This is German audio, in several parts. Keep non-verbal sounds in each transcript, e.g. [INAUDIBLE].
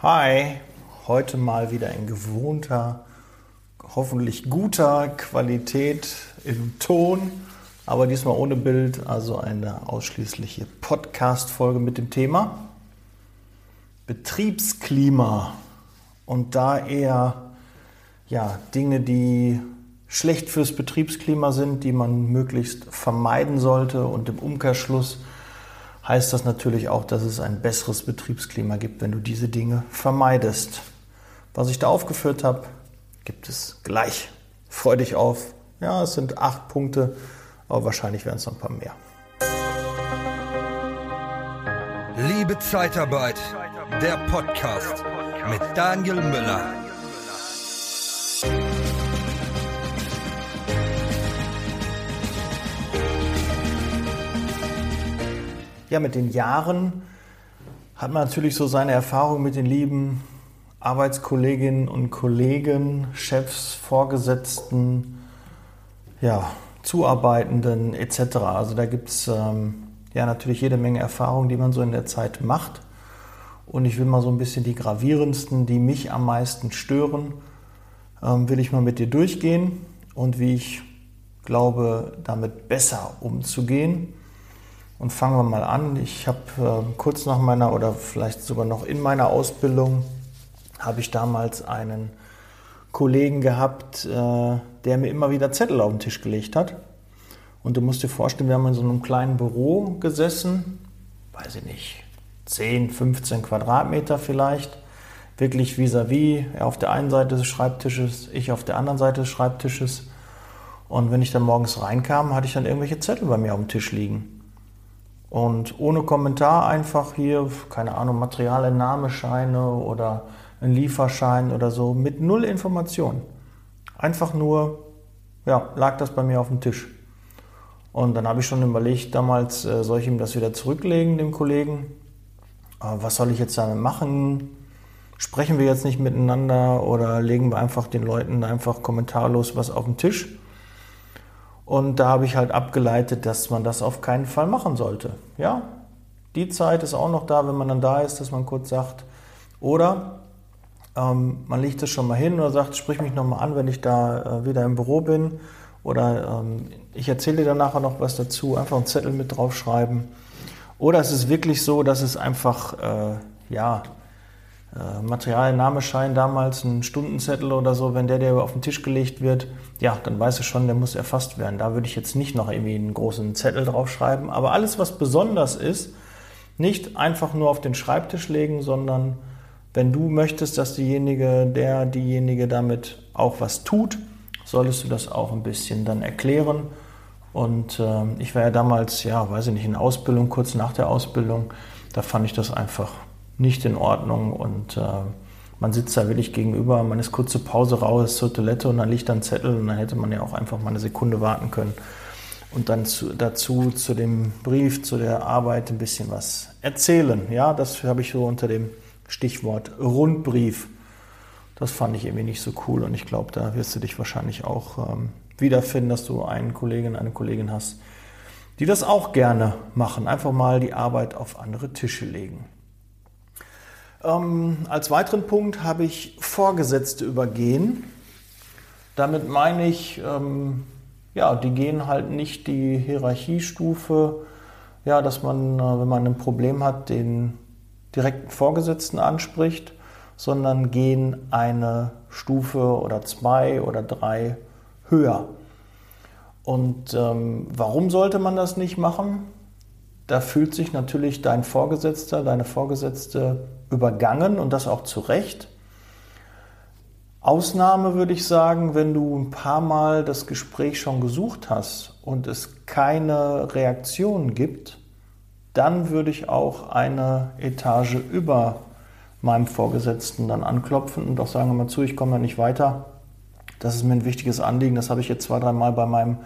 Hi, heute mal wieder in gewohnter, hoffentlich guter Qualität im Ton, aber diesmal ohne Bild, also eine ausschließliche Podcast-Folge mit dem Thema Betriebsklima. Und da eher ja, Dinge, die schlecht fürs Betriebsklima sind, die man möglichst vermeiden sollte und im Umkehrschluss heißt das natürlich auch, dass es ein besseres Betriebsklima gibt, wenn du diese Dinge vermeidest. Was ich da aufgeführt habe, gibt es gleich. Freu dich auf. Ja, es sind acht Punkte, aber wahrscheinlich werden es noch ein paar mehr. Liebe Zeitarbeit, der Podcast mit Daniel Müller. Ja, mit den Jahren hat man natürlich so seine Erfahrung mit den lieben Arbeitskolleginnen und Kollegen, Chefs, Vorgesetzten, ja, Zuarbeitenden etc. Also da gibt es ähm, ja natürlich jede Menge Erfahrungen, die man so in der Zeit macht. Und ich will mal so ein bisschen die gravierendsten, die mich am meisten stören, ähm, will ich mal mit dir durchgehen und wie ich glaube, damit besser umzugehen. Und fangen wir mal an. Ich habe äh, kurz nach meiner oder vielleicht sogar noch in meiner Ausbildung habe ich damals einen Kollegen gehabt, äh, der mir immer wieder Zettel auf den Tisch gelegt hat. Und du musst dir vorstellen, wir haben in so einem kleinen Büro gesessen, weiß ich nicht, 10, 15 Quadratmeter vielleicht, wirklich vis-à-vis, -vis, er auf der einen Seite des Schreibtisches, ich auf der anderen Seite des Schreibtisches. Und wenn ich dann morgens reinkam, hatte ich dann irgendwelche Zettel bei mir auf dem Tisch liegen. Und ohne Kommentar einfach hier, keine Ahnung, Materialentnahmescheine oder ein Lieferschein oder so, mit null Information. Einfach nur, ja, lag das bei mir auf dem Tisch. Und dann habe ich schon überlegt, damals äh, soll ich ihm das wieder zurücklegen, dem Kollegen. Äh, was soll ich jetzt damit machen? Sprechen wir jetzt nicht miteinander oder legen wir einfach den Leuten einfach kommentarlos was auf den Tisch? Und da habe ich halt abgeleitet, dass man das auf keinen Fall machen sollte. Ja, die Zeit ist auch noch da, wenn man dann da ist, dass man kurz sagt, oder ähm, man legt es schon mal hin oder sagt, sprich mich nochmal an, wenn ich da äh, wieder im Büro bin. Oder ähm, ich erzähle dir dann nachher noch was dazu, einfach einen Zettel mit draufschreiben. Oder es ist wirklich so, dass es einfach, äh, ja, äh, Materialnahmeschein damals, ein Stundenzettel oder so, wenn der dir auf den Tisch gelegt wird, ja, dann weißt du schon, der muss erfasst werden. Da würde ich jetzt nicht noch irgendwie einen großen Zettel draufschreiben. Aber alles, was besonders ist, nicht einfach nur auf den Schreibtisch legen, sondern wenn du möchtest, dass diejenige, der, diejenige damit auch was tut, solltest du das auch ein bisschen dann erklären. Und äh, ich war ja damals, ja, weiß ich nicht, in Ausbildung, kurz nach der Ausbildung, da fand ich das einfach nicht in Ordnung und äh, man sitzt da wirklich gegenüber, man ist kurze Pause raus zur Toilette und dann liegt ein Zettel und dann hätte man ja auch einfach mal eine Sekunde warten können und dann zu, dazu zu dem Brief, zu der Arbeit ein bisschen was erzählen. Ja, das habe ich so unter dem Stichwort Rundbrief. Das fand ich irgendwie nicht so cool und ich glaube, da wirst du dich wahrscheinlich auch ähm, wiederfinden, dass du einen Kollegen, eine Kollegin hast, die das auch gerne machen. Einfach mal die Arbeit auf andere Tische legen. Ähm, als weiteren Punkt habe ich Vorgesetzte übergehen. Damit meine ich, ähm, ja, die gehen halt nicht die Hierarchiestufe, ja, dass man, äh, wenn man ein Problem hat, den direkten Vorgesetzten anspricht, sondern gehen eine Stufe oder zwei oder drei höher. Und ähm, warum sollte man das nicht machen? Da fühlt sich natürlich dein Vorgesetzter, deine Vorgesetzte übergangen und das auch zu Recht. Ausnahme würde ich sagen, wenn du ein paar Mal das Gespräch schon gesucht hast und es keine Reaktion gibt, dann würde ich auch eine Etage über meinem Vorgesetzten dann anklopfen und auch sagen, mal zu, ich komme da nicht weiter. Das ist mir ein wichtiges Anliegen. Das habe ich jetzt zwei, dreimal bei meinem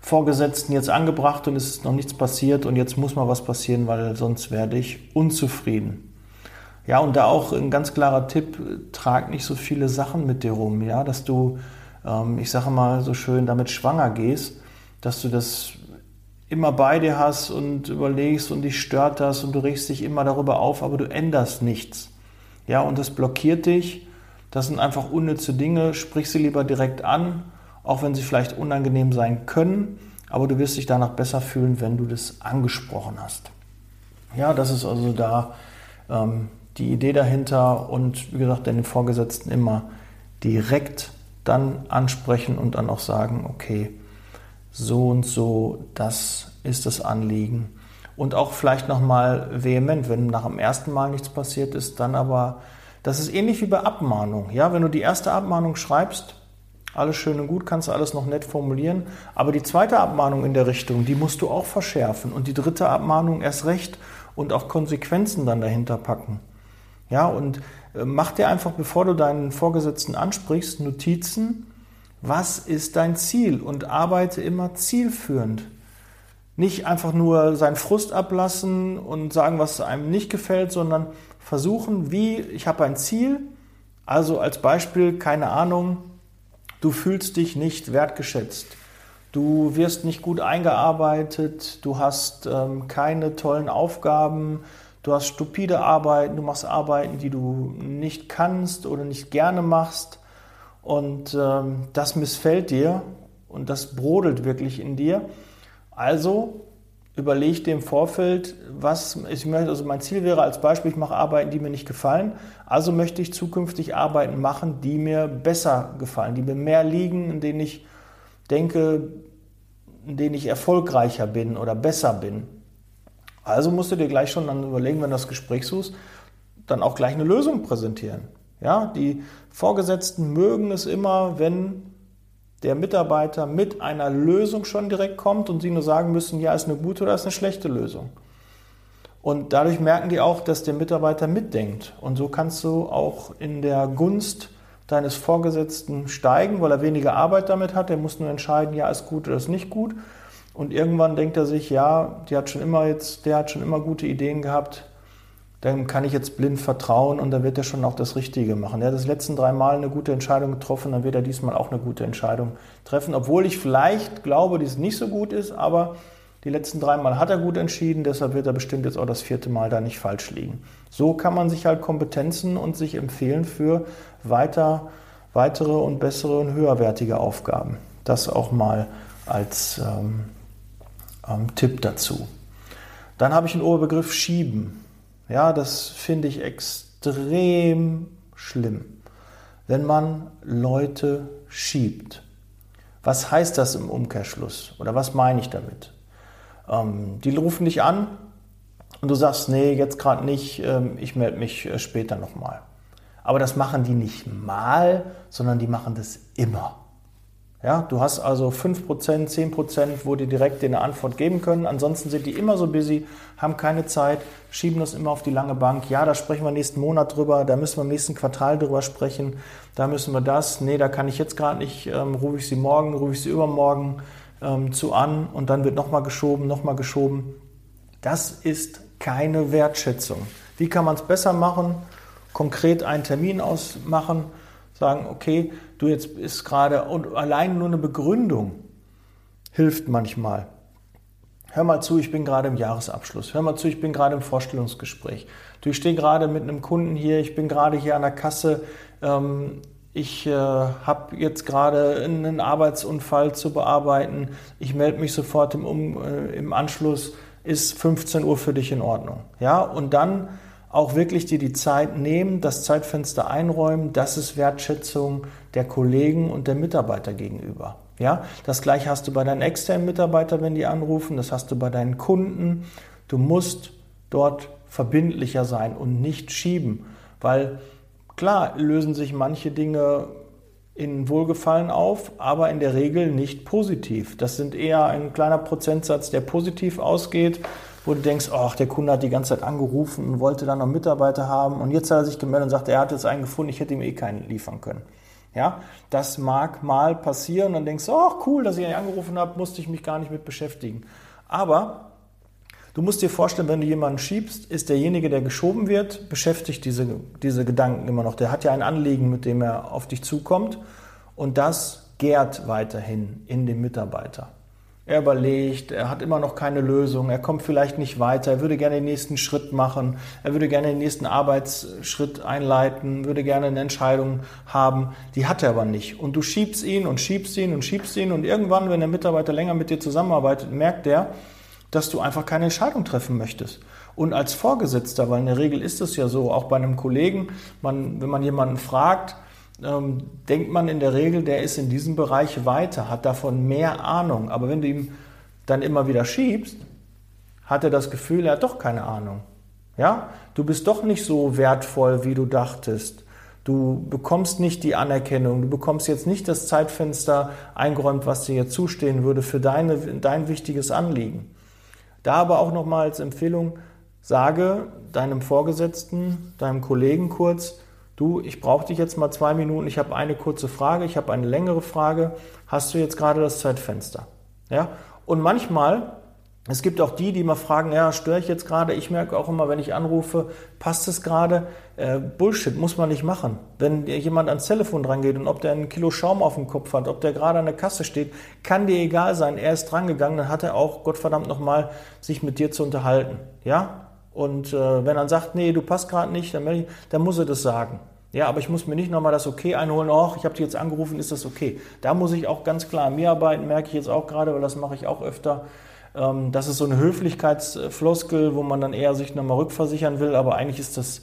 Vorgesetzten jetzt angebracht und es ist noch nichts passiert und jetzt muss mal was passieren, weil sonst werde ich unzufrieden. Ja, und da auch ein ganz klarer Tipp, trag nicht so viele Sachen mit dir rum, ja, dass du, ähm, ich sage mal so schön, damit schwanger gehst, dass du das immer bei dir hast und überlegst und dich stört das und du regst dich immer darüber auf, aber du änderst nichts. Ja, und das blockiert dich. Das sind einfach unnütze Dinge. Sprich sie lieber direkt an, auch wenn sie vielleicht unangenehm sein können. Aber du wirst dich danach besser fühlen, wenn du das angesprochen hast. Ja, das ist also da ähm, die Idee dahinter. Und wie gesagt, den Vorgesetzten immer direkt dann ansprechen und dann auch sagen, okay, so und so, das ist das Anliegen. Und auch vielleicht nochmal vehement, wenn nach dem ersten Mal nichts passiert ist, dann aber, das ist ähnlich wie bei Abmahnung. Ja, wenn du die erste Abmahnung schreibst, alles schön und gut, kannst du alles noch nett formulieren. Aber die zweite Abmahnung in der Richtung, die musst du auch verschärfen. Und die dritte Abmahnung erst recht und auch Konsequenzen dann dahinter packen. Ja, und äh, mach dir einfach, bevor du deinen Vorgesetzten ansprichst, Notizen. Was ist dein Ziel? Und arbeite immer zielführend. Nicht einfach nur seinen Frust ablassen und sagen, was einem nicht gefällt, sondern versuchen, wie, ich habe ein Ziel. Also als Beispiel, keine Ahnung, du fühlst dich nicht wertgeschätzt. Du wirst nicht gut eingearbeitet, du hast ähm, keine tollen Aufgaben, Du hast stupide Arbeiten, du machst Arbeiten, die du nicht kannst oder nicht gerne machst. Und ähm, das missfällt dir und das brodelt wirklich in dir. Also überleg dir im Vorfeld, was ich möchte, also mein Ziel wäre als Beispiel, ich mache Arbeiten, die mir nicht gefallen. Also möchte ich zukünftig Arbeiten machen, die mir besser gefallen, die mir mehr liegen, in denen ich denke, in denen ich erfolgreicher bin oder besser bin. Also musst du dir gleich schon dann überlegen, wenn du das Gespräch suchst, dann auch gleich eine Lösung präsentieren. Ja, die Vorgesetzten mögen es immer, wenn der Mitarbeiter mit einer Lösung schon direkt kommt und sie nur sagen müssen, ja, ist eine gute oder ist eine schlechte Lösung. Und dadurch merken die auch, dass der Mitarbeiter mitdenkt. Und so kannst du auch in der Gunst deines Vorgesetzten steigen, weil er weniger Arbeit damit hat. Er muss nur entscheiden, ja, ist gut oder ist nicht gut. Und irgendwann denkt er sich, ja, die hat schon immer jetzt, der hat schon immer gute Ideen gehabt, dann kann ich jetzt blind vertrauen und dann wird er schon auch das Richtige machen. Er hat das letzten drei Mal eine gute Entscheidung getroffen, dann wird er diesmal auch eine gute Entscheidung treffen, obwohl ich vielleicht glaube, dass es nicht so gut ist, aber die letzten drei Mal hat er gut entschieden, deshalb wird er bestimmt jetzt auch das vierte Mal da nicht falsch liegen. So kann man sich halt Kompetenzen und sich empfehlen für weiter, weitere und bessere und höherwertige Aufgaben. Das auch mal als ähm, ähm, Tipp dazu. Dann habe ich den Oberbegriff schieben. Ja, das finde ich extrem schlimm, wenn man Leute schiebt. Was heißt das im Umkehrschluss? Oder was meine ich damit? Ähm, die rufen dich an und du sagst, nee, jetzt gerade nicht, ähm, ich melde mich äh, später nochmal. Aber das machen die nicht mal, sondern die machen das immer. Ja, du hast also 5%, 10%, wo die direkt dir eine Antwort geben können. Ansonsten sind die immer so busy, haben keine Zeit, schieben das immer auf die lange Bank. Ja, da sprechen wir nächsten Monat drüber, da müssen wir im nächsten Quartal drüber sprechen, da müssen wir das. Nee, da kann ich jetzt gerade nicht, ähm, rufe ich sie morgen, rufe ich sie übermorgen ähm, zu an und dann wird nochmal geschoben, nochmal geschoben. Das ist keine Wertschätzung. Wie kann man es besser machen? Konkret einen Termin ausmachen sagen, okay, du jetzt ist gerade, und allein nur eine Begründung hilft manchmal. Hör mal zu, ich bin gerade im Jahresabschluss. Hör mal zu, ich bin gerade im Vorstellungsgespräch. Du, ich stehe gerade mit einem Kunden hier, ich bin gerade hier an der Kasse. Ähm, ich äh, habe jetzt gerade einen Arbeitsunfall zu bearbeiten. Ich melde mich sofort im, um, äh, im Anschluss. Ist 15 Uhr für dich in Ordnung? Ja, und dann auch wirklich dir die Zeit nehmen, das Zeitfenster einräumen, das ist Wertschätzung der Kollegen und der Mitarbeiter gegenüber. Ja, das gleiche hast du bei deinen externen Mitarbeitern, wenn die anrufen, das hast du bei deinen Kunden. Du musst dort verbindlicher sein und nicht schieben, weil klar lösen sich manche Dinge in Wohlgefallen auf, aber in der Regel nicht positiv. Das sind eher ein kleiner Prozentsatz, der positiv ausgeht wo du denkst, ach, der Kunde hat die ganze Zeit angerufen und wollte dann noch Mitarbeiter haben und jetzt hat er sich gemeldet und sagt, er hat jetzt einen gefunden, ich hätte ihm eh keinen liefern können. Ja, das mag mal passieren dann denkst du, ach cool, dass ich ihn angerufen habe, musste ich mich gar nicht mit beschäftigen. Aber du musst dir vorstellen, wenn du jemanden schiebst, ist derjenige, der geschoben wird, beschäftigt diese, diese Gedanken immer noch. Der hat ja ein Anliegen, mit dem er auf dich zukommt und das gärt weiterhin in dem Mitarbeiter. Er überlegt, er hat immer noch keine Lösung, er kommt vielleicht nicht weiter, er würde gerne den nächsten Schritt machen, er würde gerne den nächsten Arbeitsschritt einleiten, würde gerne eine Entscheidung haben, die hat er aber nicht. Und du schiebst ihn und schiebst ihn und schiebst ihn und irgendwann, wenn der Mitarbeiter länger mit dir zusammenarbeitet, merkt er, dass du einfach keine Entscheidung treffen möchtest. Und als Vorgesetzter, weil in der Regel ist es ja so, auch bei einem Kollegen, man, wenn man jemanden fragt, ähm, denkt man in der Regel, der ist in diesem Bereich weiter, hat davon mehr Ahnung. Aber wenn du ihm dann immer wieder schiebst, hat er das Gefühl, er hat doch keine Ahnung. Ja, du bist doch nicht so wertvoll, wie du dachtest. Du bekommst nicht die Anerkennung, du bekommst jetzt nicht das Zeitfenster eingeräumt, was dir jetzt zustehen würde für deine, dein wichtiges Anliegen. Da aber auch nochmal als Empfehlung, sage deinem Vorgesetzten, deinem Kollegen kurz, du, ich brauche dich jetzt mal zwei Minuten, ich habe eine kurze Frage, ich habe eine längere Frage, hast du jetzt gerade das Zeitfenster? Ja? Und manchmal, es gibt auch die, die mal fragen, ja, störe ich jetzt gerade? Ich merke auch immer, wenn ich anrufe, passt es gerade? Äh, Bullshit, muss man nicht machen. Wenn jemand ans Telefon dran geht und ob der ein Kilo Schaum auf dem Kopf hat, ob der gerade an der Kasse steht, kann dir egal sein. Er ist drangegangen, dann hat er auch, Gottverdammt nochmal, sich mit dir zu unterhalten. Ja? Und äh, wenn er sagt, nee, du passt gerade nicht, dann, ich, dann muss er das sagen. Ja, aber ich muss mir nicht nochmal das Okay einholen, ach, ich habe dich jetzt angerufen, ist das okay? Da muss ich auch ganz klar an mir arbeiten, merke ich jetzt auch gerade, weil das mache ich auch öfter. Ähm, das ist so eine Höflichkeitsfloskel, wo man dann eher sich nochmal rückversichern will, aber eigentlich ist das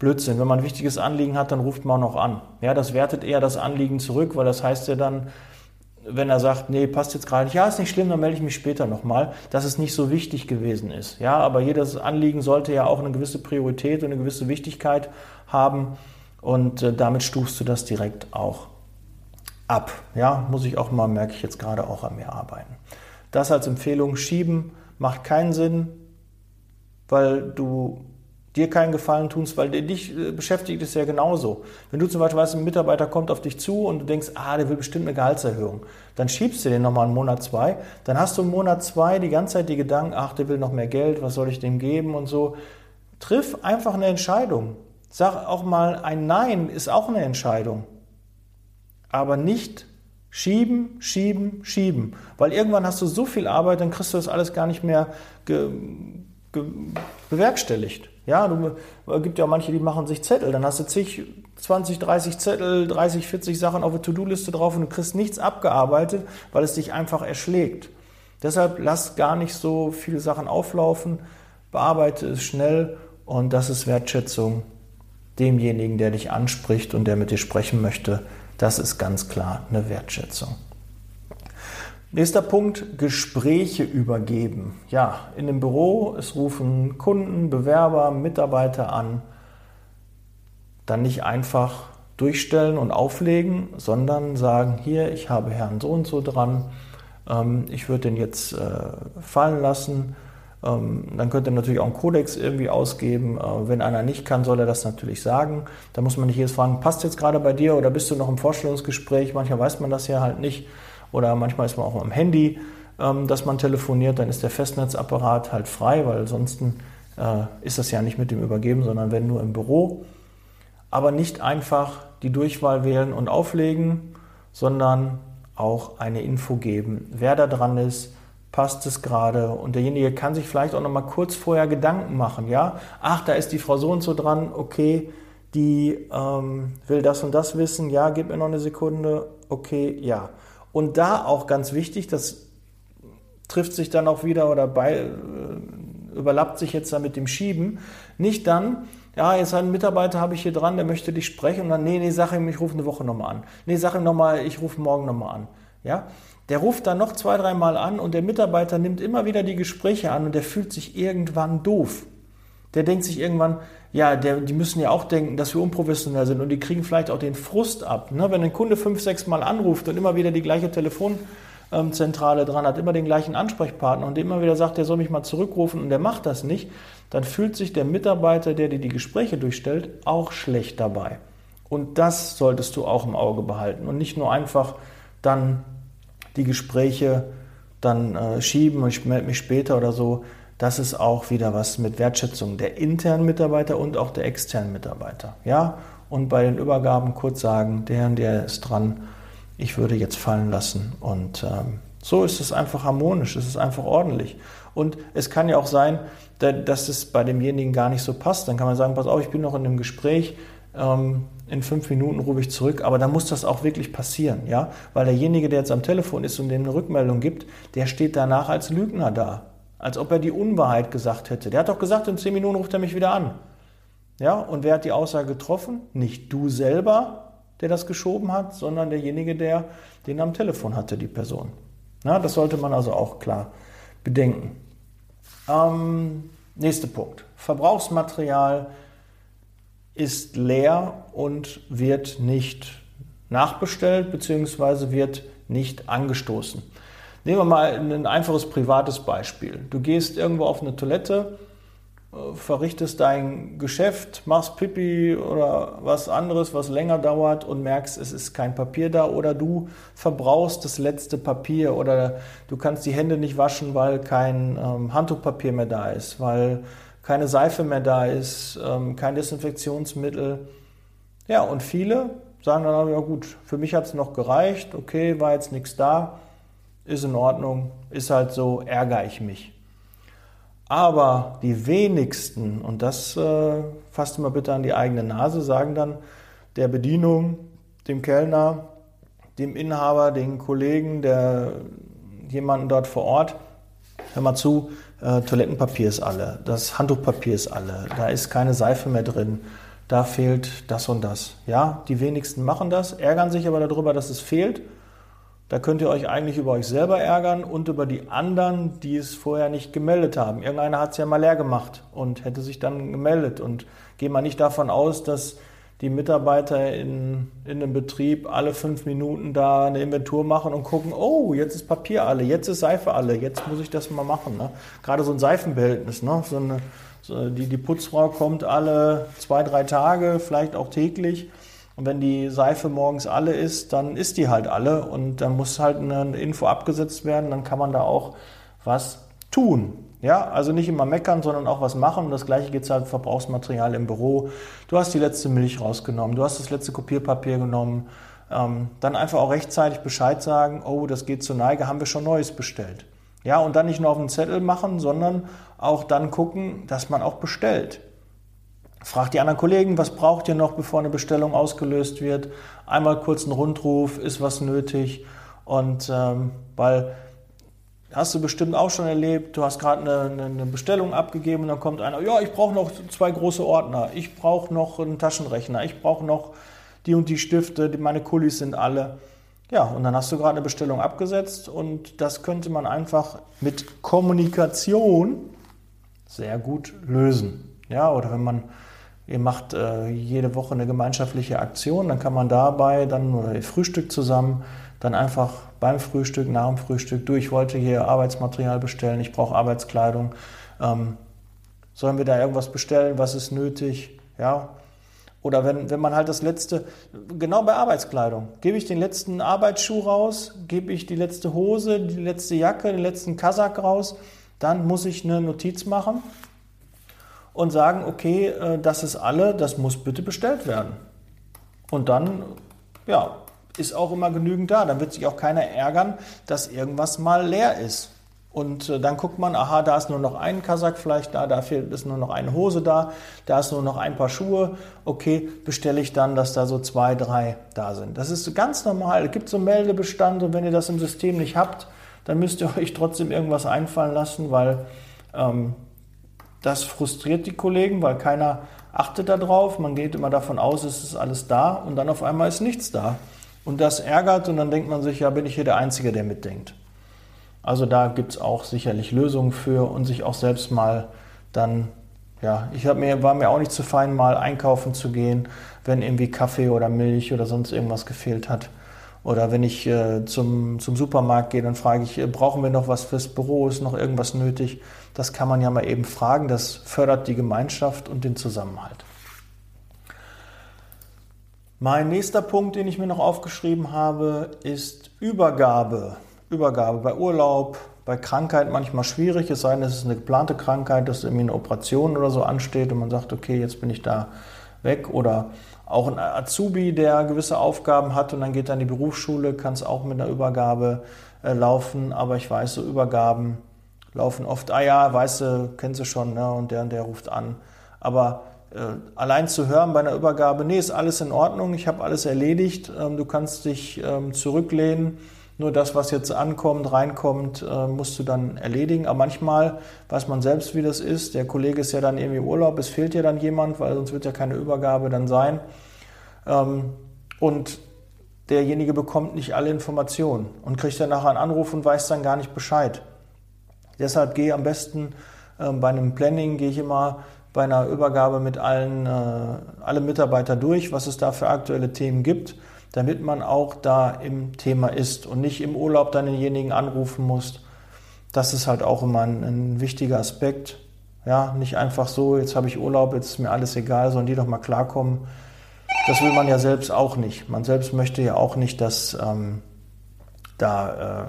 Blödsinn. Wenn man ein wichtiges Anliegen hat, dann ruft man auch noch an. Ja, das wertet eher das Anliegen zurück, weil das heißt ja dann, wenn er sagt, nee, passt jetzt gerade nicht, ja, ist nicht schlimm, dann melde ich mich später nochmal, dass es nicht so wichtig gewesen ist. Ja, aber jedes Anliegen sollte ja auch eine gewisse Priorität und eine gewisse Wichtigkeit haben und äh, damit stufst du das direkt auch ab. Ja, muss ich auch mal, merke ich jetzt gerade auch an mir arbeiten. Das als Empfehlung schieben macht keinen Sinn, weil du dir keinen Gefallen tust, weil dich äh, beschäftigt es ja genauso. Wenn du zum Beispiel weißt, ein Mitarbeiter kommt auf dich zu und du denkst, ah, der will bestimmt eine Gehaltserhöhung, dann schiebst du den nochmal einen Monat, zwei, dann hast du einen Monat, zwei die ganze Zeit die Gedanken, ach, der will noch mehr Geld, was soll ich dem geben und so. Triff einfach eine Entscheidung. Sag auch mal, ein Nein ist auch eine Entscheidung. Aber nicht schieben, schieben, schieben. Weil irgendwann hast du so viel Arbeit, dann kriegst du das alles gar nicht mehr bewerkstelligt. Ja, du, es gibt ja manche, die machen sich Zettel. Dann hast du zig, 20, 30 Zettel, 30, 40 Sachen auf der To-Do-Liste drauf und du kriegst nichts abgearbeitet, weil es dich einfach erschlägt. Deshalb lass gar nicht so viele Sachen auflaufen, bearbeite es schnell und das ist Wertschätzung demjenigen, der dich anspricht und der mit dir sprechen möchte. Das ist ganz klar eine Wertschätzung. Nächster Punkt, Gespräche übergeben. Ja, in dem Büro, es rufen Kunden, Bewerber, Mitarbeiter an. Dann nicht einfach durchstellen und auflegen, sondern sagen, hier, ich habe Herrn so und so dran, ähm, ich würde den jetzt äh, fallen lassen dann könnt ihr natürlich auch einen Kodex irgendwie ausgeben. Äh, wenn einer nicht kann, soll er das natürlich sagen. Da muss man nicht jedes fragen, passt jetzt gerade bei dir oder bist du noch im Vorstellungsgespräch? Manchmal weiß man das ja halt nicht. Oder manchmal ist man auch am Handy, ähm, dass man telefoniert. Dann ist der Festnetzapparat halt frei, weil ansonsten äh, ist das ja nicht mit dem Übergeben, sondern wenn nur im Büro. Aber nicht einfach die Durchwahl wählen und auflegen, sondern auch eine Info geben, wer da dran ist, passt es gerade und derjenige kann sich vielleicht auch noch mal kurz vorher Gedanken machen, ja, ach, da ist die Frau so und so dran, okay, die ähm, will das und das wissen, ja, gib mir noch eine Sekunde, okay, ja. Und da auch ganz wichtig, das trifft sich dann auch wieder oder bei, äh, überlappt sich jetzt da mit dem Schieben, nicht dann, ja, jetzt einen Mitarbeiter habe ich hier dran, der möchte dich sprechen und dann, nee, nee, sag ihm, ich rufe eine Woche nochmal an. Nee, sag ihm nochmal, ich rufe morgen nochmal an. Ja, der ruft dann noch zwei, dreimal an und der Mitarbeiter nimmt immer wieder die Gespräche an und der fühlt sich irgendwann doof. Der denkt sich irgendwann, ja, der, die müssen ja auch denken, dass wir unprofessionell sind und die kriegen vielleicht auch den Frust ab. Ne? Wenn ein Kunde fünf, sechs Mal anruft und immer wieder die gleiche Telefonzentrale dran hat, immer den gleichen Ansprechpartner und immer wieder sagt, der soll mich mal zurückrufen und der macht das nicht, dann fühlt sich der Mitarbeiter, der dir die Gespräche durchstellt, auch schlecht dabei. Und das solltest du auch im Auge behalten und nicht nur einfach dann die Gespräche dann äh, schieben und ich melde mich später oder so. Das ist auch wieder was mit Wertschätzung der internen Mitarbeiter und auch der externen Mitarbeiter. Ja, und bei den Übergaben kurz sagen, der und der ist dran, ich würde jetzt fallen lassen und ähm, So ist es einfach harmonisch, es ist einfach ordentlich. Und es kann ja auch sein, dass es bei demjenigen gar nicht so passt. Dann kann man sagen, pass auf, ich bin noch in einem Gespräch, ähm, in fünf Minuten rufe ich zurück, aber dann muss das auch wirklich passieren, ja? Weil derjenige, der jetzt am Telefon ist und dem eine Rückmeldung gibt, der steht danach als Lügner da. Als ob er die Unwahrheit gesagt hätte. Der hat doch gesagt, in zehn Minuten ruft er mich wieder an. Ja, und wer hat die Aussage getroffen? Nicht du selber, der das geschoben hat, sondern derjenige, der den am Telefon hatte, die Person. Ja, das sollte man also auch klar bedenken. Ähm, nächster Punkt. Verbrauchsmaterial ist leer und wird nicht nachbestellt bzw. wird nicht angestoßen. Nehmen wir mal ein einfaches privates Beispiel. Du gehst irgendwo auf eine Toilette, äh, verrichtest dein Geschäft, machst Pipi oder was anderes, was länger dauert und merkst, es ist kein Papier da oder du verbrauchst das letzte Papier oder du kannst die Hände nicht waschen, weil kein ähm, Handtuchpapier mehr da ist, weil keine Seife mehr da ist, ähm, kein Desinfektionsmittel. Ja, und viele sagen dann, ja gut, für mich hat es noch gereicht, okay, war jetzt nichts da, ist in Ordnung, ist halt so, ärgere ich mich. Aber die wenigsten, und das äh, fasst immer bitte an die eigene Nase, sagen dann der Bedienung, dem Kellner, dem Inhaber, den Kollegen, der jemanden dort vor Ort, hör mal zu, äh, Toilettenpapier ist alle, das Handtuchpapier ist alle, da ist keine Seife mehr drin, da fehlt das und das. Ja, die wenigsten machen das, ärgern sich aber darüber, dass es fehlt da könnt ihr euch eigentlich über euch selber ärgern und über die anderen, die es vorher nicht gemeldet haben. Irgendeiner hat es ja mal leer gemacht und hätte sich dann gemeldet. Und gehe mal nicht davon aus, dass die Mitarbeiter in, in einem Betrieb alle fünf Minuten da eine Inventur machen und gucken, oh, jetzt ist Papier alle, jetzt ist Seife alle, jetzt muss ich das mal machen. Ne? Gerade so ein Seifenbehältnis, ne? so eine, so die, die Putzfrau kommt alle zwei, drei Tage, vielleicht auch täglich und wenn die Seife morgens alle ist, dann ist die halt alle und dann muss halt eine Info abgesetzt werden, dann kann man da auch was tun. Ja, also nicht immer meckern, sondern auch was machen. Und das gleiche geht halt Verbrauchsmaterial im Büro. Du hast die letzte Milch rausgenommen, du hast das letzte Kopierpapier genommen. Ähm, dann einfach auch rechtzeitig Bescheid sagen, oh, das geht zur Neige, haben wir schon Neues bestellt. Ja, und dann nicht nur auf den Zettel machen, sondern auch dann gucken, dass man auch bestellt. Fragt die anderen Kollegen, was braucht ihr noch, bevor eine Bestellung ausgelöst wird? Einmal kurz einen Rundruf, ist was nötig? Und ähm, weil hast du bestimmt auch schon erlebt, du hast gerade eine, eine, Bestellung abgegeben und dann kommt einer, ja, ich brauche noch zwei große Ordner, ich brauche noch einen Taschenrechner, ich brauche noch die und die Stifte, meine Kulis sind alle. Ja, und dann hast du gerade eine Bestellung abgesetzt und das könnte man einfach mit Kommunikation sehr gut lösen. Ja, oder wenn man ihr macht äh, jede Woche eine gemeinschaftliche Aktion, dann kann man dabei dann oder Frühstück zusammen, dann einfach beim Frühstück, nach dem Frühstück, du, ich wollte hier Arbeitsmaterial bestellen, ich brauche Arbeitskleidung, ähm, sollen wir da irgendwas bestellen, was ist nötig, ja, oder wenn, wenn man halt das letzte, genau bei Arbeitskleidung, gebe ich den letzten Arbeitsschuh raus, gebe ich die letzte Hose, die letzte Jacke, den letzten Kasak raus, dann muss ich eine Notiz machen und sagen, okay, äh, das ist alle, das muss bitte bestellt werden. Und dann, ja, ist auch immer genügend da. Dann wird sich auch keiner ärgern, dass irgendwas mal leer ist. Und äh, dann guckt man, aha, da ist nur noch ein Kasak vielleicht da, da fehlt ist nur noch eine Hose da, da ist nur noch ein paar Schuhe. Okay, bestelle ich dann, dass da so zwei, drei da sind. Das ist ganz normal. Es gibt so einen Meldebestand und wenn ihr das im System nicht habt, dann müsst ihr [LAUGHS] euch trotzdem irgendwas einfallen lassen, weil ähm, das frustriert die Kollegen, weil keiner achtet darauf. Man geht immer davon aus, es ist alles da und dann auf einmal ist nichts da. Und das ärgert und dann denkt man sich, ja, bin ich hier der Einzige, der mitdenkt. Also da gibt es auch sicherlich Lösungen für und sich auch selbst mal dann, ja, ich mir, war mir auch nicht zu fein, mal einkaufen zu gehen, wenn irgendwie Kaffee oder Milch oder sonst irgendwas gefehlt hat. Oder wenn ich äh, zum, zum Supermarkt gehe, dann frage ich, äh, brauchen wir noch was fürs Büro, ist noch irgendwas nötig? Das kann man ja mal eben fragen, das fördert die Gemeinschaft und den Zusammenhalt. Mein nächster Punkt, den ich mir noch aufgeschrieben habe, ist Übergabe. Übergabe bei Urlaub, bei Krankheit manchmal schwierig, es sei denn, es ist eine geplante Krankheit, dass irgendwie eine Operation oder so ansteht und man sagt, okay, jetzt bin ich da weg oder auch ein Azubi, der gewisse Aufgaben hat und dann geht er in die Berufsschule, kann es auch mit einer Übergabe äh, laufen. Aber ich weiß, so Übergaben laufen oft, ah ja, weißt du, kennst du schon, ne? und der und der ruft an. Aber allein zu hören bei einer Übergabe, nee, ist alles in Ordnung, ich habe alles erledigt, ähm, du kannst dich ähm, zurücklehnen. Nur das, was jetzt ankommt, reinkommt, äh, musst du dann erledigen. Aber manchmal weiß man selbst, wie das ist. Der Kollege ist ja dann irgendwie im Urlaub, es fehlt ja dann jemand, weil sonst wird ja keine Übergabe dann sein. Ähm, und derjenige bekommt nicht alle Informationen und kriegt dann nachher einen Anruf und weiß dann gar nicht Bescheid. Deshalb gehe am besten äh, bei einem Planning, gehe ich immer bei einer Übergabe mit allen, äh, alle Mitarbeiter durch, was es da für aktuelle Themen gibt, damit man auch da im Thema ist und nicht im Urlaub dann denjenigen anrufen muss. Das ist halt auch immer ein, ein wichtiger Aspekt. Ja, nicht einfach so, jetzt habe ich Urlaub, jetzt ist mir alles egal, sondern die doch mal klarkommen. Das will man ja selbst auch nicht. Man selbst möchte ja auch nicht, dass ähm, da äh,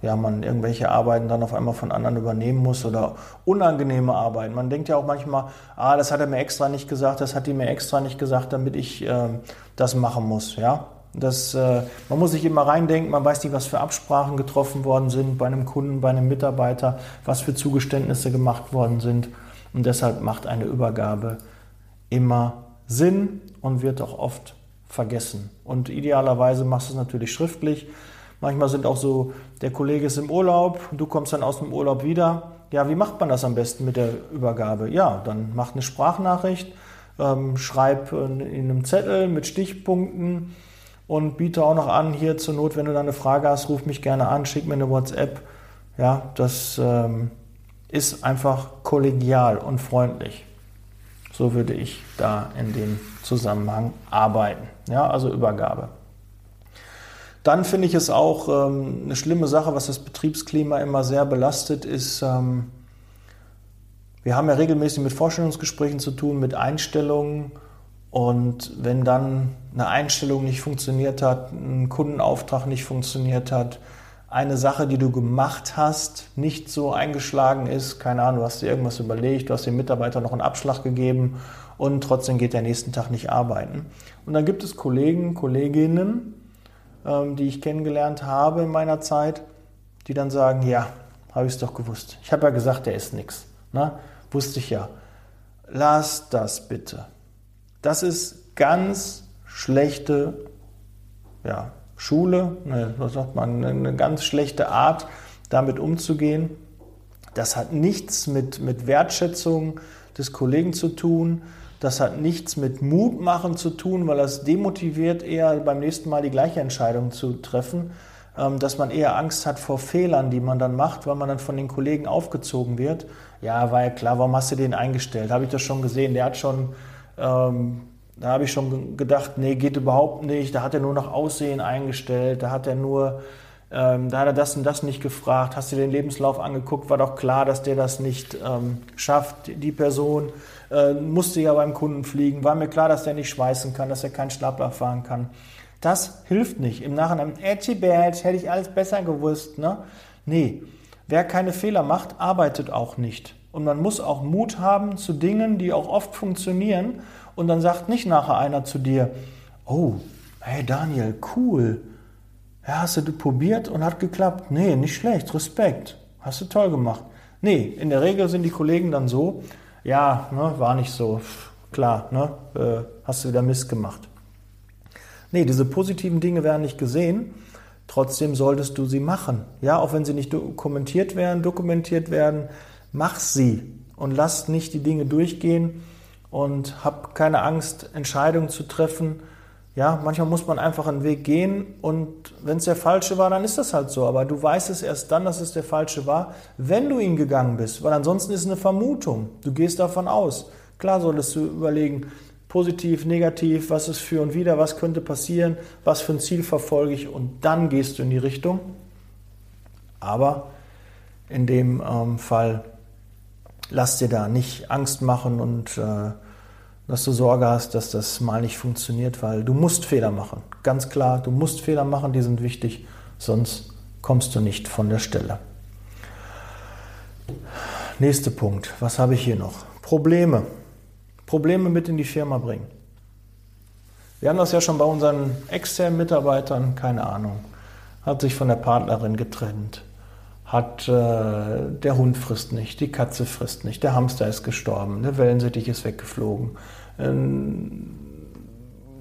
ja, man irgendwelche Arbeiten dann auf einmal von anderen übernehmen muss oder unangenehme Arbeiten. Man denkt ja auch manchmal, ah, das hat er mir extra nicht gesagt, das hat die mir extra nicht gesagt, damit ich äh, das machen muss. Ja, das, äh, man muss sich immer reindenken, man weiß nicht, was für Absprachen getroffen worden sind bei einem Kunden, bei einem Mitarbeiter, was für Zugeständnisse gemacht worden sind. Und deshalb macht eine Übergabe immer Sinn und wird auch oft vergessen. Und idealerweise machst du es natürlich schriftlich Manchmal sind auch so, der Kollege ist im Urlaub, du kommst dann aus dem Urlaub wieder. Ja, wie macht man das am besten mit der Übergabe? Ja, dann mach eine Sprachnachricht, ähm, schreib in einem Zettel mit Stichpunkten und biete auch noch an, hier zur Not, wenn du da eine Frage hast, ruf mich gerne an, schick mir eine WhatsApp. Ja, das ähm, ist einfach kollegial und freundlich. So würde ich da in dem Zusammenhang arbeiten. Ja, also Übergabe. Dann finde ich es auch ähm, eine schlimme Sache, was das Betriebsklima immer sehr belastet, ist, ähm, wir haben ja regelmäßig mit Vorstellungsgesprächen zu tun, mit Einstellungen. Und wenn dann eine Einstellung nicht funktioniert hat, ein Kundenauftrag nicht funktioniert hat, eine Sache, die du gemacht hast, nicht so eingeschlagen ist, keine Ahnung, du hast dir irgendwas überlegt, du hast dem Mitarbeiter noch einen Abschlag gegeben und trotzdem geht der nächsten Tag nicht arbeiten. Und dann gibt es Kollegen, Kolleginnen, die ich kennengelernt habe in meiner Zeit, die dann sagen, ja, habe ich es doch gewusst. Ich habe ja gesagt, der ist nichts. Ne? Wusste ich ja. Lass das bitte. Das ist ganz schlechte ja, Schule, ne, was sagt man, eine ganz schlechte Art, damit umzugehen. Das hat nichts mit, mit Wertschätzung des Kollegen zu tun. Das hat nichts mit Mut machen zu tun, weil das demotiviert eher beim nächsten Mal die gleiche Entscheidung zu treffen, ähm, dass man eher Angst hat vor Fehlern, die man dann macht, weil man dann von den Kollegen aufgezogen wird. Ja, war ja klar, warum hast du den eingestellt? Habe ich das schon gesehen? Der hat schon, ähm, da habe ich schon gedacht, nee, geht überhaupt nicht. Da hat er nur noch Aussehen eingestellt, da hat er nur, ähm, da hat er das und das nicht gefragt. Hast du den Lebenslauf angeguckt? War doch klar, dass der das nicht ähm, schafft, die Person äh, musste ja beim Kunden fliegen, war mir klar, dass der nicht schweißen kann, dass er keinen Schlapplauf fahren kann. Das hilft nicht. Im Nachhinein, edgy bad, hätte ich alles besser gewusst. Ne? Nee, wer keine Fehler macht, arbeitet auch nicht. Und man muss auch Mut haben zu Dingen, die auch oft funktionieren. Und dann sagt nicht nachher einer zu dir, oh, hey Daniel, cool. Ja, hast du probiert und hat geklappt? Nee, nicht schlecht, Respekt. Hast du toll gemacht. Nee, in der Regel sind die Kollegen dann so, ja, ne, war nicht so, klar, ne, äh, hast du wieder Mist gemacht. Nee, diese positiven Dinge werden nicht gesehen, trotzdem solltest du sie machen. Ja, auch wenn sie nicht dokumentiert werden, dokumentiert werden, mach sie und lass nicht die Dinge durchgehen und hab keine Angst, Entscheidungen zu treffen, ja, manchmal muss man einfach einen Weg gehen und wenn es der falsche war, dann ist das halt so. Aber du weißt es erst dann, dass es der falsche war, wenn du ihn gegangen bist. Weil ansonsten ist es eine Vermutung. Du gehst davon aus. Klar solltest du überlegen, positiv, negativ, was ist für und wieder, was könnte passieren, was für ein Ziel verfolge ich und dann gehst du in die Richtung. Aber in dem ähm, Fall lass dir da nicht Angst machen und äh, dass du Sorge hast, dass das mal nicht funktioniert, weil du musst Fehler machen. Ganz klar, du musst Fehler machen, die sind wichtig, sonst kommst du nicht von der Stelle. Nächster Punkt, was habe ich hier noch? Probleme. Probleme mit in die Firma bringen. Wir haben das ja schon bei unseren externen Mitarbeitern, keine Ahnung, hat sich von der Partnerin getrennt, hat äh, der Hund frisst nicht, die Katze frisst nicht, der Hamster ist gestorben, der Wellensittich ist weggeflogen, ähm,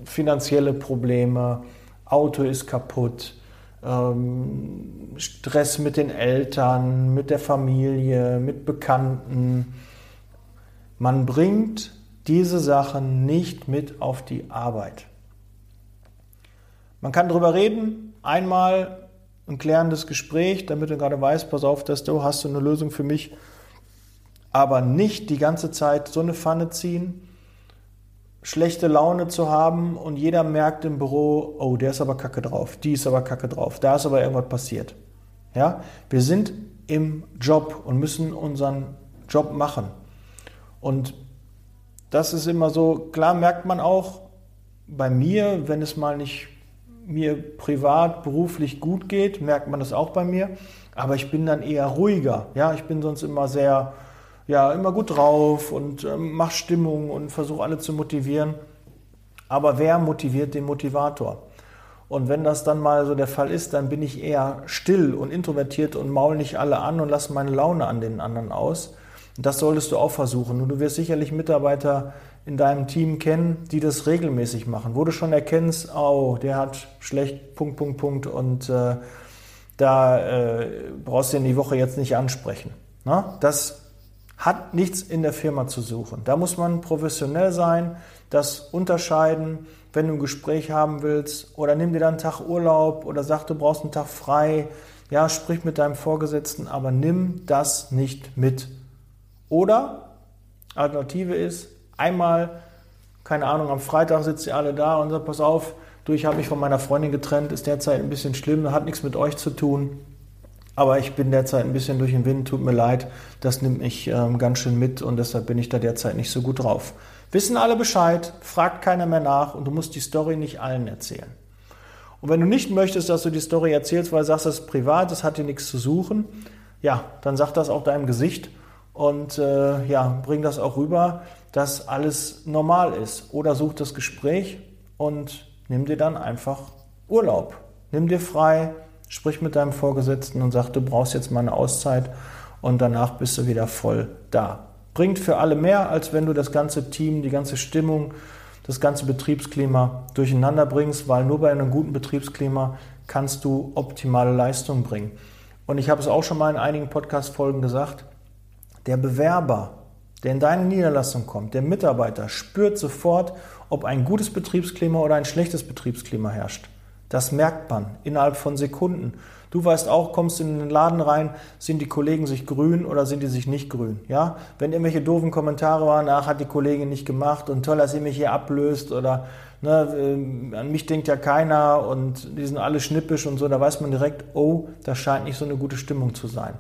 finanzielle Probleme, Auto ist kaputt, ähm, Stress mit den Eltern, mit der Familie, mit Bekannten. Man bringt diese Sachen nicht mit auf die Arbeit. Man kann darüber reden, einmal ein klärendes Gespräch, damit du gerade weißt, pass auf, dass du hast du eine Lösung für mich, aber nicht die ganze Zeit so eine Pfanne ziehen, schlechte Laune zu haben und jeder merkt im Büro, oh, der ist aber kacke drauf, die ist aber kacke drauf, da ist aber irgendwas passiert. Ja, wir sind im Job und müssen unseren Job machen. Und das ist immer so, klar merkt man auch bei mir, wenn es mal nicht mir privat, beruflich gut geht, merkt man das auch bei mir. Aber ich bin dann eher ruhiger. Ja, ich bin sonst immer sehr, ja, immer gut drauf und äh, mache Stimmung und versuche alle zu motivieren. Aber wer motiviert den Motivator? Und wenn das dann mal so der Fall ist, dann bin ich eher still und introvertiert und maul nicht alle an und lasse meine Laune an den anderen aus. Und das solltest du auch versuchen. Und du wirst sicherlich Mitarbeiter in deinem Team kennen, die das regelmäßig machen, wo du schon erkennst, oh, der hat schlecht, Punkt, Punkt, Punkt und äh, da äh, brauchst du ihn die Woche jetzt nicht ansprechen. Na? Das hat nichts in der Firma zu suchen. Da muss man professionell sein, das unterscheiden, wenn du ein Gespräch haben willst oder nimm dir dann einen Tag Urlaub oder sag, du brauchst einen Tag frei. Ja, sprich mit deinem Vorgesetzten, aber nimm das nicht mit. Oder Alternative ist, einmal, keine Ahnung, am Freitag sitzt ihr alle da und sagt, pass auf, du, ich habe mich von meiner Freundin getrennt, ist derzeit ein bisschen schlimm, hat nichts mit euch zu tun. Aber ich bin derzeit ein bisschen durch den Wind, tut mir leid, das nimmt mich ähm, ganz schön mit und deshalb bin ich da derzeit nicht so gut drauf. Wissen alle Bescheid, fragt keiner mehr nach und du musst die Story nicht allen erzählen. Und wenn du nicht möchtest, dass du die Story erzählst, weil du sagst, das ist privat, das hat dir nichts zu suchen, ja, dann sag das auch deinem Gesicht und äh, ja, bring das auch rüber, dass alles normal ist. Oder such das Gespräch und nimm dir dann einfach Urlaub. Nimm dir frei, sprich mit deinem Vorgesetzten und sag, du brauchst jetzt mal eine Auszeit und danach bist du wieder voll da. Bringt für alle mehr, als wenn du das ganze Team, die ganze Stimmung, das ganze Betriebsklima durcheinander bringst, weil nur bei einem guten Betriebsklima kannst du optimale Leistung bringen. Und ich habe es auch schon mal in einigen Podcast-Folgen gesagt, der Bewerber der in deine Niederlassung kommt, der Mitarbeiter, spürt sofort, ob ein gutes Betriebsklima oder ein schlechtes Betriebsklima herrscht. Das merkt man innerhalb von Sekunden. Du weißt auch, kommst in den Laden rein, sind die Kollegen sich grün oder sind die sich nicht grün? Ja? Wenn irgendwelche doofen Kommentare waren, ach, hat die Kollegin nicht gemacht und toll, dass sie mich hier ablöst oder ne, äh, an mich denkt ja keiner und die sind alle schnippisch und so, da weiß man direkt, oh, das scheint nicht so eine gute Stimmung zu sein.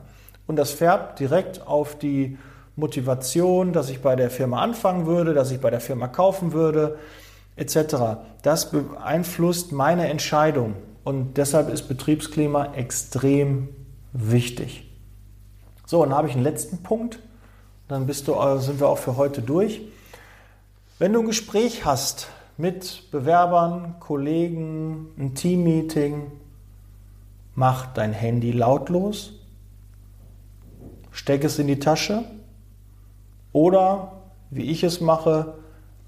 Und das färbt direkt auf die Motivation, dass ich bei der Firma anfangen würde, dass ich bei der Firma kaufen würde, etc. Das beeinflusst meine Entscheidung und deshalb ist Betriebsklima extrem wichtig. So, dann habe ich einen letzten Punkt, dann bist du, äh, sind wir auch für heute durch. Wenn du ein Gespräch hast mit Bewerbern, Kollegen, ein Teammeeting, mach dein Handy lautlos, steck es in die Tasche oder, wie ich es mache,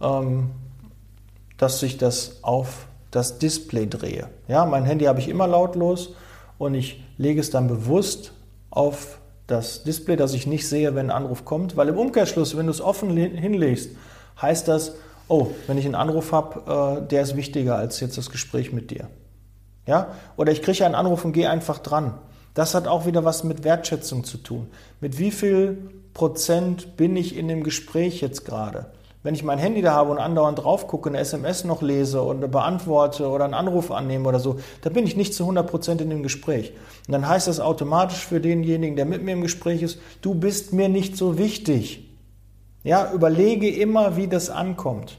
ähm, dass ich das auf das Display drehe. Ja, mein Handy habe ich immer lautlos und ich lege es dann bewusst auf das Display, dass ich nicht sehe, wenn ein Anruf kommt, weil im Umkehrschluss, wenn du es offen hinlegst, heißt das, oh, wenn ich einen Anruf habe, äh, der ist wichtiger als jetzt das Gespräch mit dir. Ja? Oder ich kriege einen Anruf und gehe einfach dran. Das hat auch wieder was mit Wertschätzung zu tun. Mit wie viel Prozent bin ich in dem Gespräch jetzt gerade? Wenn ich mein Handy da habe und andauernd drauf gucke, eine SMS noch lese und beantworte oder einen Anruf annehme oder so, dann bin ich nicht zu 100 Prozent in dem Gespräch. Und dann heißt das automatisch für denjenigen, der mit mir im Gespräch ist, du bist mir nicht so wichtig. Ja, überlege immer, wie das ankommt.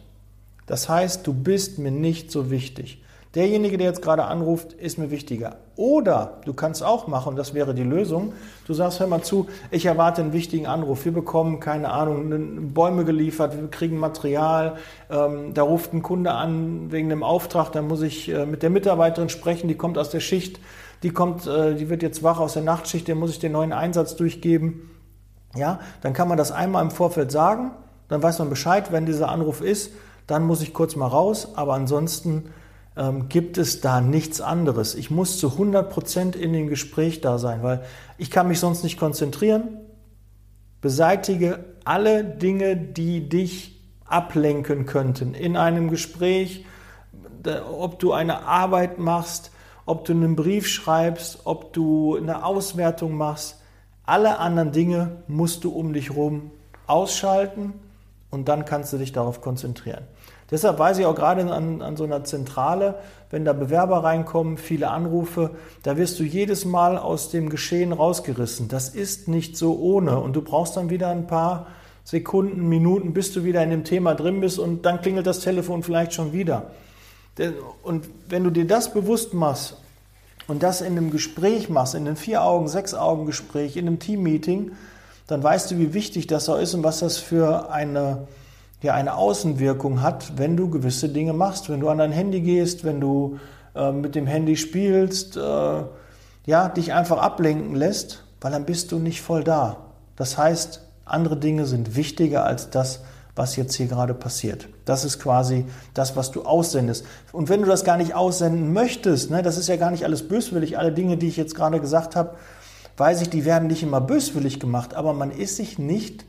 Das heißt, du bist mir nicht so wichtig. Derjenige, der jetzt gerade anruft, ist mir wichtiger. Oder du kannst auch machen, das wäre die Lösung, du sagst, hör mal zu, ich erwarte einen wichtigen Anruf. Wir bekommen, keine Ahnung, Bäume geliefert, wir kriegen Material, ähm, da ruft ein Kunde an wegen einem Auftrag, dann muss ich äh, mit der Mitarbeiterin sprechen, die kommt aus der Schicht, die kommt, äh, die wird jetzt wach aus der Nachtschicht, der muss ich den neuen Einsatz durchgeben. Ja, dann kann man das einmal im Vorfeld sagen, dann weiß man Bescheid, wenn dieser Anruf ist, dann muss ich kurz mal raus, aber ansonsten ähm, gibt es da nichts anderes. Ich muss zu 100 Prozent in dem Gespräch da sein, weil ich kann mich sonst nicht konzentrieren. Beseitige alle Dinge, die dich ablenken könnten in einem Gespräch, ob du eine Arbeit machst, ob du einen Brief schreibst, ob du eine Auswertung machst. Alle anderen Dinge musst du um dich herum ausschalten und dann kannst du dich darauf konzentrieren. Deshalb weiß ich auch gerade an, an so einer Zentrale, wenn da Bewerber reinkommen, viele Anrufe, da wirst du jedes Mal aus dem Geschehen rausgerissen. Das ist nicht so ohne und du brauchst dann wieder ein paar Sekunden, Minuten, bis du wieder in dem Thema drin bist und dann klingelt das Telefon vielleicht schon wieder. Und wenn du dir das bewusst machst und das in einem Gespräch machst, in einem Vier-Augen-, Sechs-Augen-Gespräch, in einem Team-Meeting, dann weißt du, wie wichtig das auch ist und was das für eine ja eine Außenwirkung hat, wenn du gewisse Dinge machst, wenn du an dein Handy gehst, wenn du äh, mit dem Handy spielst, äh, ja, dich einfach ablenken lässt, weil dann bist du nicht voll da. Das heißt, andere Dinge sind wichtiger als das, was jetzt hier gerade passiert. Das ist quasi das, was du aussendest. Und wenn du das gar nicht aussenden möchtest, ne, das ist ja gar nicht alles böswillig, alle Dinge, die ich jetzt gerade gesagt habe, weiß ich, die werden nicht immer böswillig gemacht, aber man ist sich nicht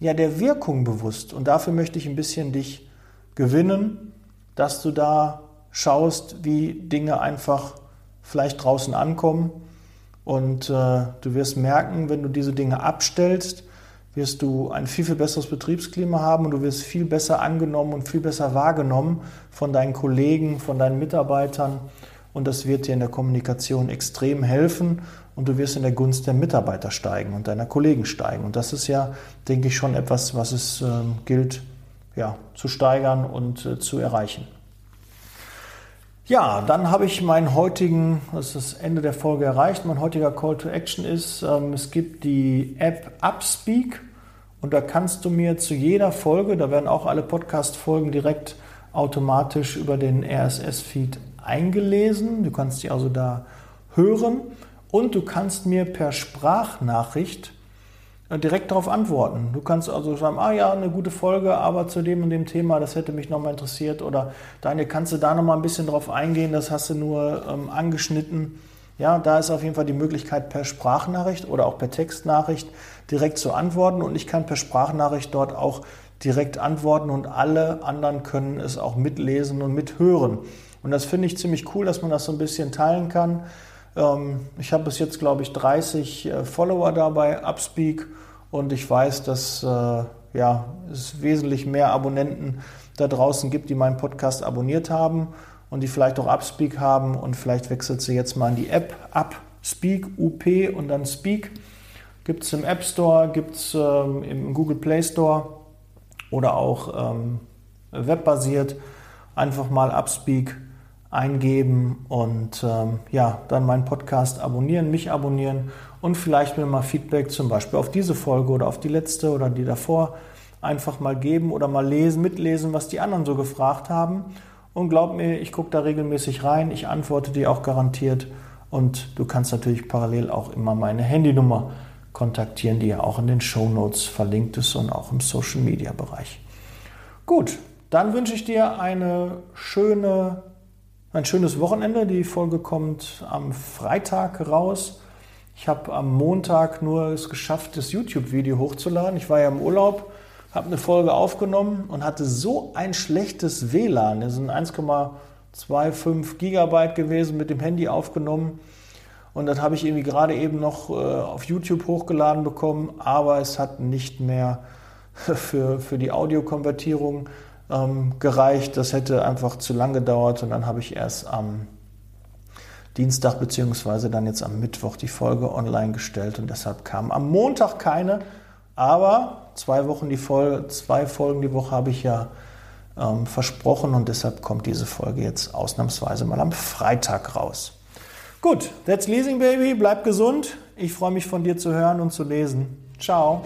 ja der Wirkung bewusst. Und dafür möchte ich ein bisschen dich gewinnen, dass du da schaust, wie Dinge einfach vielleicht draußen ankommen. Und äh, du wirst merken, wenn du diese Dinge abstellst, wirst du ein viel, viel besseres Betriebsklima haben und du wirst viel besser angenommen und viel besser wahrgenommen von deinen Kollegen, von deinen Mitarbeitern. Und das wird dir in der Kommunikation extrem helfen und du wirst in der Gunst der Mitarbeiter steigen und deiner Kollegen steigen. Und das ist ja, denke ich, schon etwas, was es äh, gilt ja, zu steigern und äh, zu erreichen. Ja, dann habe ich meinen heutigen, das ist das Ende der Folge erreicht, mein heutiger Call to Action ist, ähm, es gibt die App Upspeak und da kannst du mir zu jeder Folge, da werden auch alle Podcast-Folgen direkt automatisch über den RSS-Feed eingelesen. Du kannst sie also da hören und du kannst mir per Sprachnachricht äh, direkt darauf antworten. Du kannst also sagen, ah ja, eine gute Folge, aber zu dem und dem Thema, das hätte mich nochmal interessiert. Oder Daniel, kannst du da nochmal ein bisschen drauf eingehen, das hast du nur ähm, angeschnitten. Ja, da ist auf jeden Fall die Möglichkeit per Sprachnachricht oder auch per Textnachricht direkt zu antworten. Und ich kann per Sprachnachricht dort auch direkt antworten und alle anderen können es auch mitlesen und mithören. Und das finde ich ziemlich cool, dass man das so ein bisschen teilen kann. Ähm, ich habe bis jetzt, glaube ich, 30 äh, Follower dabei, Upspeak, und ich weiß, dass äh, ja, es wesentlich mehr Abonnenten da draußen gibt, die meinen Podcast abonniert haben und die vielleicht auch Upspeak haben und vielleicht wechselt sie jetzt mal in die App Upspeak, UP und dann Speak. Gibt es im App Store, gibt es ähm, im Google Play Store oder auch ähm, webbasiert. Einfach mal Upspeak eingeben und ähm, ja, dann meinen Podcast abonnieren, mich abonnieren und vielleicht mir mal Feedback zum Beispiel auf diese Folge oder auf die letzte oder die davor einfach mal geben oder mal lesen, mitlesen, was die anderen so gefragt haben. Und glaub mir, ich gucke da regelmäßig rein, ich antworte dir auch garantiert und du kannst natürlich parallel auch immer meine Handynummer kontaktieren, die ja auch in den Show Notes verlinkt ist und auch im Social Media Bereich. Gut, dann wünsche ich dir eine schöne ein schönes Wochenende. Die Folge kommt am Freitag raus. Ich habe am Montag nur es geschafft, das YouTube-Video hochzuladen. Ich war ja im Urlaub, habe eine Folge aufgenommen und hatte so ein schlechtes WLAN. Das sind 1,25 Gigabyte gewesen, mit dem Handy aufgenommen. Und das habe ich irgendwie gerade eben noch äh, auf YouTube hochgeladen bekommen, aber es hat nicht mehr [LAUGHS] für, für die Audiokonvertierung ähm, gereicht. Das hätte einfach zu lang gedauert und dann habe ich erst am Dienstag beziehungsweise dann jetzt am Mittwoch die Folge online gestellt und deshalb kam am Montag keine, aber zwei Wochen die Folge, zwei Folgen die Woche habe ich ja ähm, versprochen und deshalb kommt diese Folge jetzt ausnahmsweise mal am Freitag raus. Gut, that's Leasing Baby, bleib gesund. Ich freue mich von dir zu hören und zu lesen. Ciao.